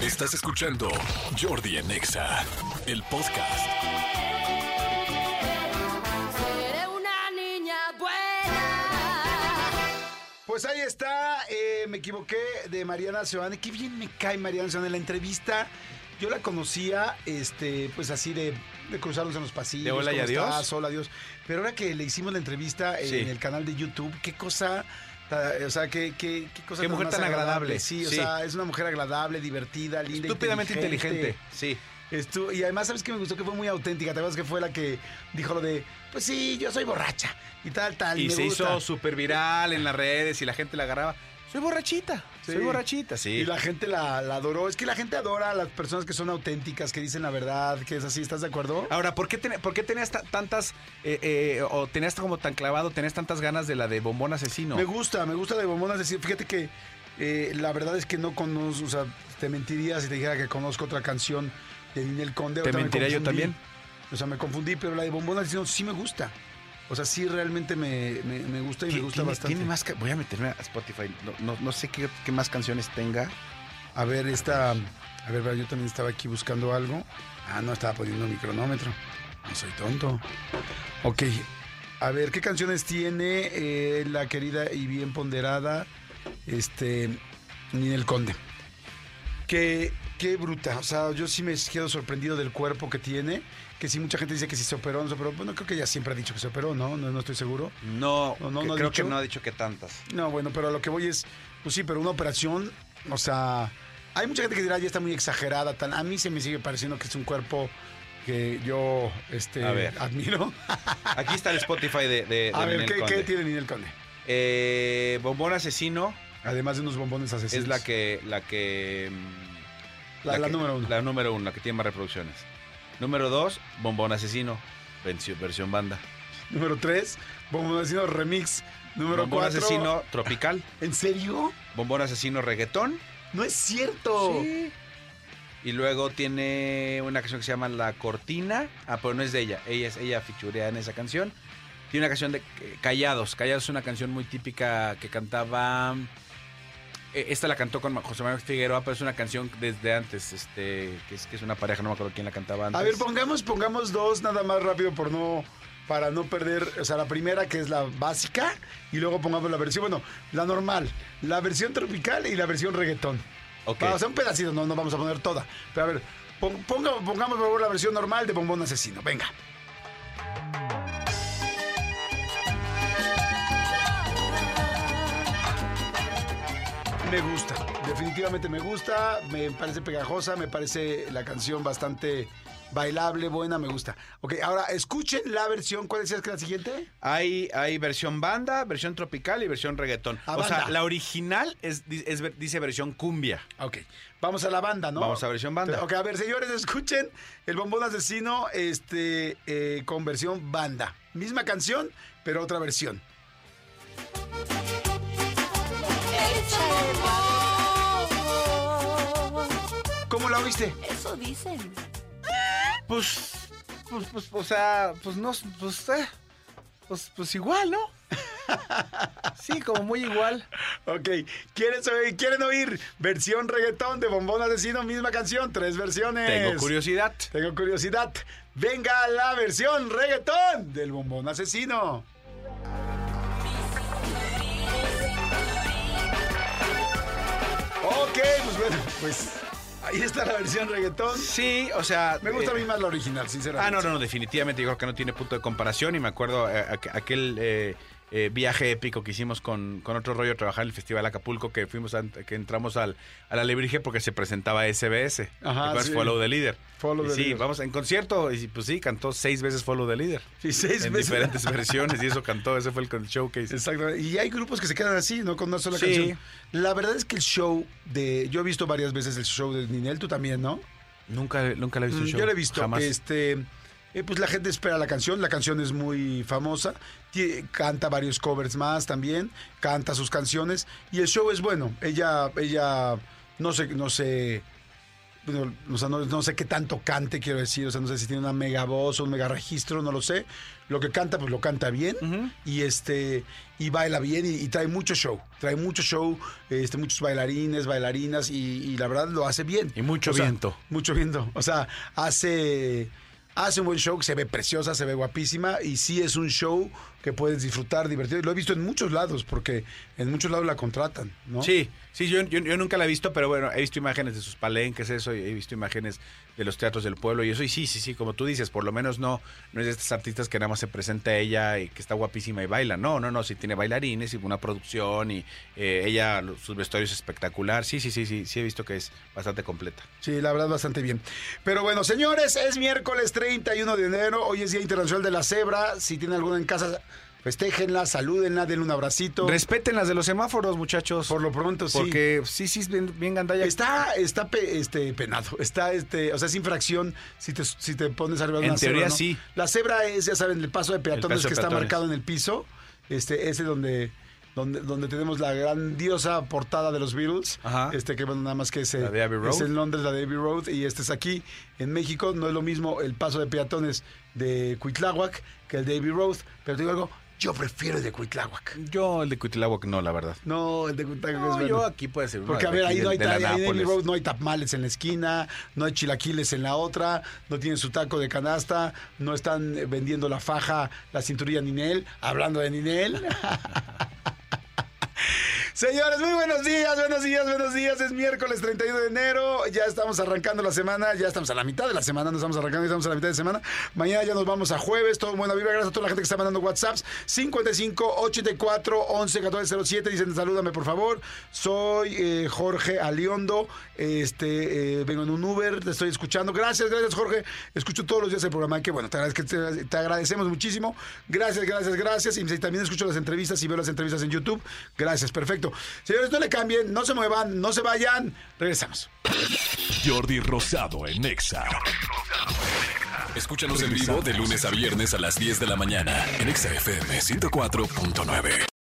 Estás escuchando Jordi en Exa, el podcast. Seré una niña buena. Pues ahí está, eh, me equivoqué de Mariana Seoane. Qué bien me cae Mariana Seoane. La entrevista, yo la conocía, este, pues así de, de cruzarnos en los pasillos. De hola y ¿cómo adiós. estás? Hola, adiós. Pero ahora que le hicimos la entrevista en Sí. el canal de YouTube, qué cosa, o sea, qué, qué, qué cosa Qué mujer tan agradable. Sí, o sea, es una mujer agradable, divertida, linda, Estúpidamente inteligente. Sí. Estu- y además, ¿sabes que me gustó? Que fue muy auténtica. ¿Te acuerdas que fue la que dijo lo de, pues sí, yo soy borracha y tal, tal? Y me se gusta. hizo súper viral en las redes y la gente la agarraba. Soy borrachita. Sí. Soy borrachita, sí. Y la gente la, la adoró. Es que la gente adora a las personas que son auténticas, que dicen la verdad, que es así. ¿Estás de acuerdo? Ahora, ¿por qué, ten- por qué tenías ta- tantas, eh, eh, o tenías como tan clavado, tenías tantas ganas de la de bombón asesino? Me gusta, me gusta de Bombonas decir, fíjate que eh, la verdad es que no conozco, o sea, te mentiría si te dijera que conozco otra canción de Ninel Conde. ¿Te me mentiría yo también? O sea, me confundí, pero la de Bombonas diciendo sí me gusta. O sea, sí realmente me, me- me gusta y me gusta tiene, bastante. tiene más... Voy a meterme a Spotify. No, no- no sé qué, qué más canciones tenga. A ver, esta. A ver, yo también estaba aquí buscando algo. Ah, no, estaba poniendo mi cronómetro. No soy tonto. Ok. A ver, ¿qué canciones tiene eh, la querida y bien ponderada este, Ninel Conde? Qué, qué bruta. O sea, yo sí me quedo sorprendido del cuerpo que tiene. Que sí, mucha gente dice que sí se operó, no se operó. Bueno, creo que ella siempre ha dicho que se operó, ¿no? No, no estoy seguro. No, No, no, que- no ha creo dicho. que no ha dicho que tantas. No, bueno, pero a lo que voy es, pues sí, pero una operación, o sea, hay mucha gente que dirá ya está muy exagerada, tan, a mí se me sigue pareciendo que es un cuerpo que yo este, A ver. admiro. Aquí está el Spotify de, de, a de ver, Ninel ¿qué, Conde. ¿qué tiene Ninel Conde? Eh, bombón asesino Además de unos bombones asesinos. es la que... La que La- la que- número uno. La número uno, la que tiene más reproducciones. Número dos, bombón asesino. Versión, versión banda. Número 3, bombón asesino remix. Número bombón 4. asesino tropical. ¿En serio? Bombón asesino reggaetón. No es cierto. Sí. Y luego tiene una canción que se llama La Cortina. Ah, pero no es de ella. Ella es ella fichurea en esa canción. Tiene una canción de eh, Callados. Callados es una canción muy típica que cantaba. Eh, Esta la cantó con José Manuel Figueroa, pero es una canción desde antes, este, que es, que es una pareja, no me acuerdo quién la cantaba antes. A ver, pongamos, pongamos dos nada más rápido por no para no perder, o sea, la primera que es la básica y luego pongamos la versión, bueno, la normal, la versión tropical y la versión reggaetón. Ok. Vamos a un pedacito, no, no vamos a poner toda. Pero a ver, pon- ponga- pongamos por favor la versión normal de Bombón Asesino. Venga. Me gusta, definitivamente me gusta, me parece pegajosa, me parece la canción bastante bailable, buena, me gusta. Ok, ahora escuchen la versión, ¿cuál decías que es la siguiente? Hay, hay versión banda, versión tropical y versión reggaetón. O sea, la original es, es- dice versión cumbia. Ok, vamos a la banda, ¿no? Vamos a versión banda. Ok, a ver, señores, escuchen el bombón asesino este, eh, con versión banda. Misma canción, pero otra versión. La oíste? Eso dicen. Pues, pues, pues, o sea, pues no, pues, eh, pues, pues igual, ¿no? Sí, como muy igual. Ok, ¿quieren oír, ¿quieren oír versión reggaetón de bombón asesino? Misma canción, tres versiones. Tengo curiosidad. Tengo curiosidad. Venga la versión reggaetón del bombón asesino. Ok, pues bueno, pues ahí está la versión reggaetón. Sí, o sea. Me gusta eh, a mí más la original, sinceramente. Ah, no, no, no, definitivamente yo creo que no tiene punto de comparación y me acuerdo eh, aqu- aquel eh, eh, viaje épico que hicimos con, con otro rollo a trabajar en el Festival Acapulco que fuimos a- que entramos al, a la Lebrige porque se presentaba SBS. Ajá, sí. Follow the Leader. Follow Y the sí, Leader. vamos en concierto y pues sí, cantó seis veces Follow the Leader. Sí, seis en veces. diferentes versiones y eso cantó, ese fue el, el showcase. Exacto. Y hay grupos que se quedan así, ¿no? Con una sola Sí. canción. La verdad es que el show de. Yo he visto varias veces el show de Ninel, tú también, ¿no? Nunca, nunca la he visto Mm, show. Yo lo he visto. Jamás. Este, eh, pues la gente espera la canción. La canción es muy famosa. Canta varios covers más también. Canta sus canciones. Y el show es bueno. Ella, ella no se, no se, bueno, o sea, no, no sé qué tanto cante, quiero decir, o sea, no sé si tiene una mega voz o un mega registro, no lo sé. Lo que canta, pues lo canta bien y este y baila bien y, y trae mucho show, trae mucho show, este, muchos bailarines, bailarinas y, y la verdad lo hace bien. Y mucho O sea, viento. Mucho viento, o sea, hace hace un buen show, se ve preciosa, se ve guapísima y sí es un show que puedes disfrutar, divertido. Y lo he visto en muchos lados porque en muchos lados la contratan, ¿no? Sí, sí, yo, yo, yo nunca la he visto, pero bueno, he visto imágenes de sus palenques, eso, y he visto imágenes de los teatros del pueblo y eso, y sí, sí, sí, como tú dices, por lo menos no, no es de estas artistas que nada más se presenta ella y que está guapísima y baila, no, no, no, sí tiene bailarines y una producción y eh, ella, sus vestuarios espectacular, sí, sí, sí, sí, sí he visto que es bastante completa. Sí, la verdad, bastante bien. Pero bueno, señores, es miércoles 31 de enero. Hoy es Día Internacional de la Cebra. Si tienen alguna en casa, festéjenla, salúdenla, denle un abracito. Respeten las de los semáforos, muchachos. Por lo pronto, sí. Porque sí, sí, es bien, bien gandalla. Está, está pe- este, penado, está, este, o sea, es infracción si te, si te pones arriba de En una cebra, teoría, ¿no? sí. La cebra es, ya saben, el paso de peatones de que está peatones. marcado en el piso, este, ese donde, donde, donde tenemos la grandiosa portada de los Beatles, Ajá. este, que bueno, nada más que ese, La de Abbey Road. es en Londres, la de Abbey Road, y este es aquí, en México, no es lo mismo el paso de peatones de Cuitláhuac que el de Abbey Road, pero te digo algo, yo prefiero el de Cuitláhuac. Yo el de Cuitláhuac no, la verdad. No, el de Cuitláhuac No, es bueno. yo aquí puede ser uno Porque, a ver, ahí no hay, ahí en no hay tamales en la esquina, no hay chilaquiles en la otra, no tienen su taco de canasta, no están vendiendo la faja, la cinturilla Ninel, hablando de Ninel. Señores, muy buenos días, buenos días, buenos días. Es miércoles 31 de enero. Ya estamos arrancando la semana. Ya estamos a la mitad de la semana. No estamos arrancando, estamos a la mitad de semana. Mañana ya nos vamos a jueves. Todo buena vibra. Gracias a toda la gente que está mandando WhatsApps. 55 84 11 14 07. Dicen, salúdame por favor. Soy eh, Jorge Aliondo. Este, eh, vengo en un Uber. Te estoy escuchando. Gracias, gracias, Jorge. Escucho todos los días el programa. Que bueno, te agradecemos muchísimo. Gracias, gracias, gracias. Y también escucho las entrevistas y veo las entrevistas en YouTube. Gracias, perfecto. Señores, no le cambien, no se muevan, no se vayan. Regresamos. Jordi Rosado en Exa. Escúchanos en vivo de lunes a viernes a las 10 de la mañana en Exa FM 104.9.